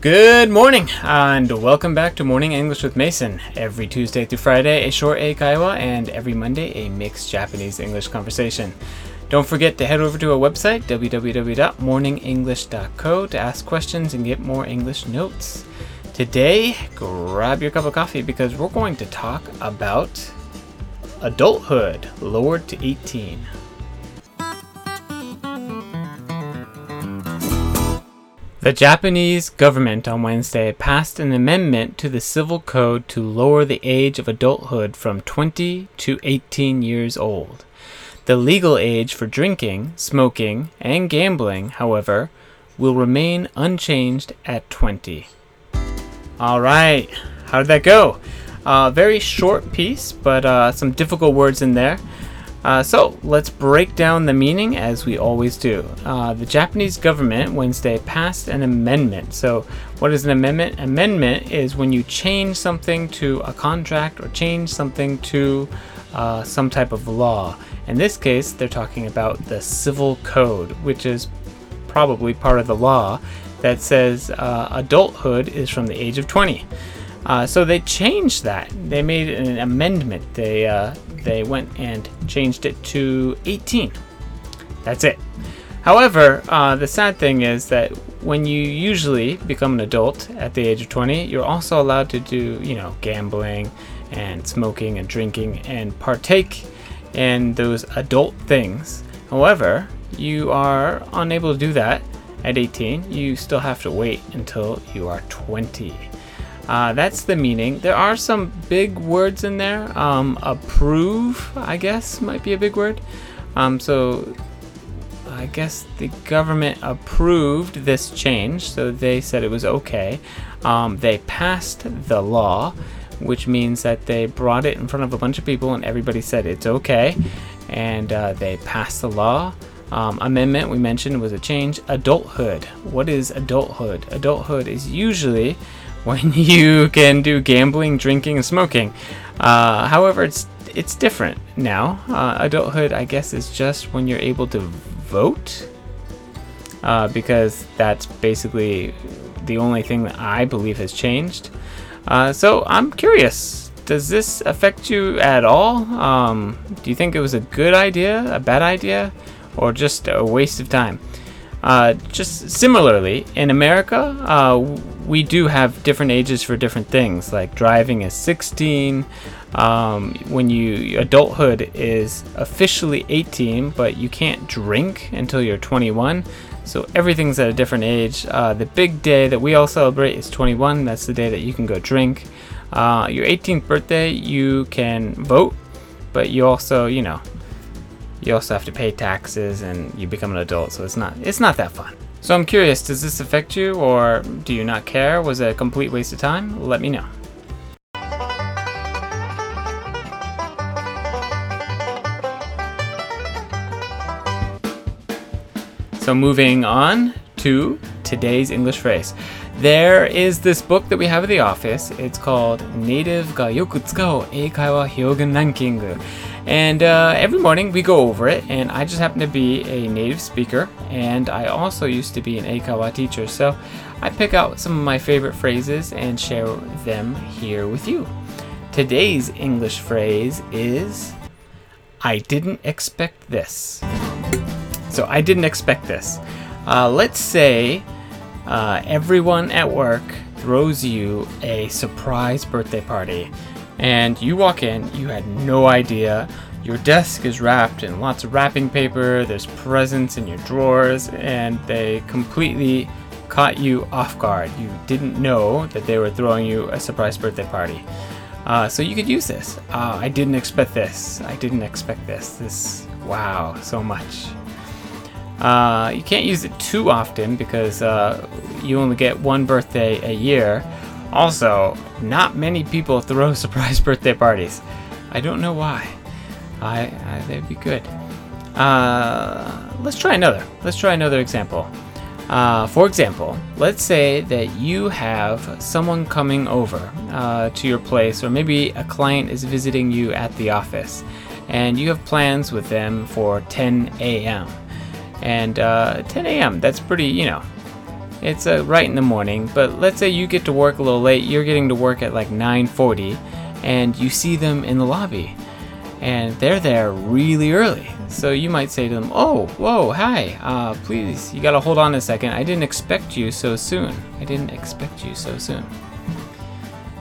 Good morning, and welcome back to Morning English with Mason. Every Tuesday through Friday, a short Eikaiwa, and every Monday, a mixed Japanese English conversation. Don't forget to head over to our website, www.morningenglish.co, to ask questions and get more English notes. Today, grab your cup of coffee because we're going to talk about adulthood lowered to 18. The Japanese government on Wednesday passed an amendment to the Civil Code to lower the age of adulthood from 20 to 18 years old. The legal age for drinking, smoking, and gambling, however, will remain unchanged at 20. All right, how did that go? Uh, very short piece, but uh, some difficult words in there. Uh, so let's break down the meaning as we always do. Uh, the Japanese government Wednesday passed an amendment. So, what is an amendment? Amendment is when you change something to a contract or change something to uh, some type of law. In this case, they're talking about the civil code, which is probably part of the law that says uh, adulthood is from the age of 20. Uh, so they changed that. They made an amendment. They uh, they went and changed it to 18. That's it. However, uh, the sad thing is that when you usually become an adult at the age of 20, you're also allowed to do, you know, gambling and smoking and drinking and partake in those adult things. However, you are unable to do that at 18. You still have to wait until you are 20. Uh, that's the meaning. There are some big words in there. Um, approve, I guess, might be a big word. Um, so I guess the government approved this change, so they said it was okay. Um, they passed the law, which means that they brought it in front of a bunch of people and everybody said it's okay. And uh, they passed the law. Um, amendment we mentioned was a change. Adulthood. What is adulthood? Adulthood is usually when you can do gambling, drinking, and smoking. Uh, however, it's it's different now. Uh, adulthood, I guess, is just when you're able to vote, uh, because that's basically the only thing that I believe has changed. Uh, so I'm curious. Does this affect you at all? Um, do you think it was a good idea, a bad idea, or just a waste of time? Uh, just similarly, in America, uh, we do have different ages for different things. Like driving is 16. Um, when you adulthood is officially 18, but you can't drink until you're 21. So everything's at a different age. Uh, the big day that we all celebrate is 21. That's the day that you can go drink. Uh, your 18th birthday, you can vote, but you also, you know, you also have to pay taxes and you become an adult, so it's not it's not that fun. So I'm curious, does this affect you or do you not care? Was it a complete waste of time? Let me know. So moving on to today's English phrase. There is this book that we have at the office. It's called Native ga yoku tsukau eikaiwa hyogen ranking. And uh, every morning we go over it, and I just happen to be a native speaker, and I also used to be an Eikaiwa teacher, so I pick out some of my favorite phrases and share them here with you. Today's English phrase is I didn't expect this. So I didn't expect this. Uh, let's say uh, everyone at work throws you a surprise birthday party and you walk in, you had no idea. Your desk is wrapped in lots of wrapping paper, there's presents in your drawers, and they completely caught you off guard. You didn't know that they were throwing you a surprise birthday party. Uh, so you could use this. Uh, I didn't expect this. I didn't expect this. This, wow, so much. Uh, you can't use it too often because uh, you only get one birthday a year. Also, not many people throw surprise birthday parties. I don't know why. I, I they'd be good. Uh, let's try another. Let's try another example. Uh, for example, let's say that you have someone coming over uh, to your place, or maybe a client is visiting you at the office, and you have plans with them for 10 a.m. And uh, 10 a.m. That's pretty, you know, It's uh, right in the morning, but let's say you get to work a little late. You're getting to work at like 9:40, and you see them in the lobby, and they're there really early. So you might say to them, "Oh, whoa, hi. Uh, please, you gotta hold on a second. I didn't expect you so soon. I didn't expect you so soon."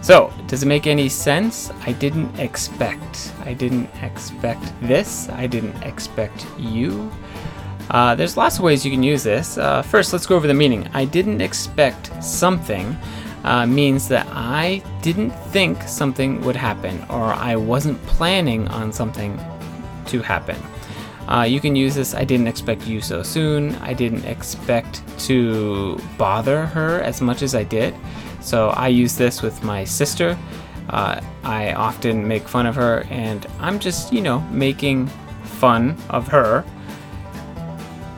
So, does it make any sense? I didn't expect. I didn't expect this. I didn't expect you. Uh, there's lots of ways you can use this. Uh, first, let's go over the meaning. I didn't expect something uh, means that I didn't think something would happen, or I wasn't planning on something to happen. Uh, you can use this. I didn't expect you so soon. I didn't expect to bother her as much as I did. So I use this with my sister. Uh, I often make fun of her, and I'm just, you know, making fun of her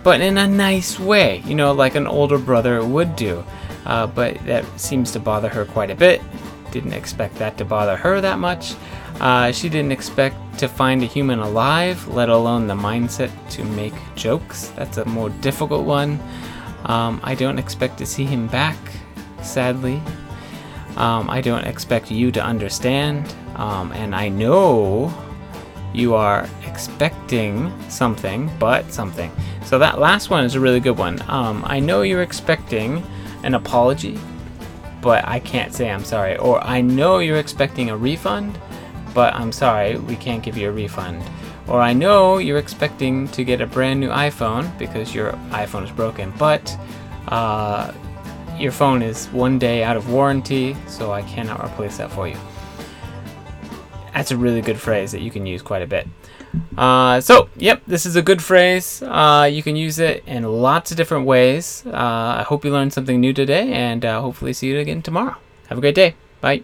but in a nice way, you know, like an older brother would do. Uh, but that seems to bother her quite a bit. Didn't expect that to bother her that much. Uh, she didn't expect to find a human alive, let alone the mindset to make jokes. That's a more difficult one. Um, I don't expect to see him back, sadly. Um, I don't expect you to understand. Um, and I know you are expecting something, but something. So that last one is a really good one. Um, I know you're expecting an apology, but I can't say I'm sorry. Or I know you're expecting a refund, but I'm sorry, we can't give you a refund. Or I know you're expecting to get a brand new iPhone because your iPhone is broken, but uh, your phone is one day out of warranty, so I cannot replace that for you. That's a really good phrase that you can use quite a bit. Uh, so, yep, this is a good phrase. Uh, you can use it in lots of different ways. Uh, I hope you learned something new today, and uh, hopefully see you again tomorrow. Have a great day. Bye.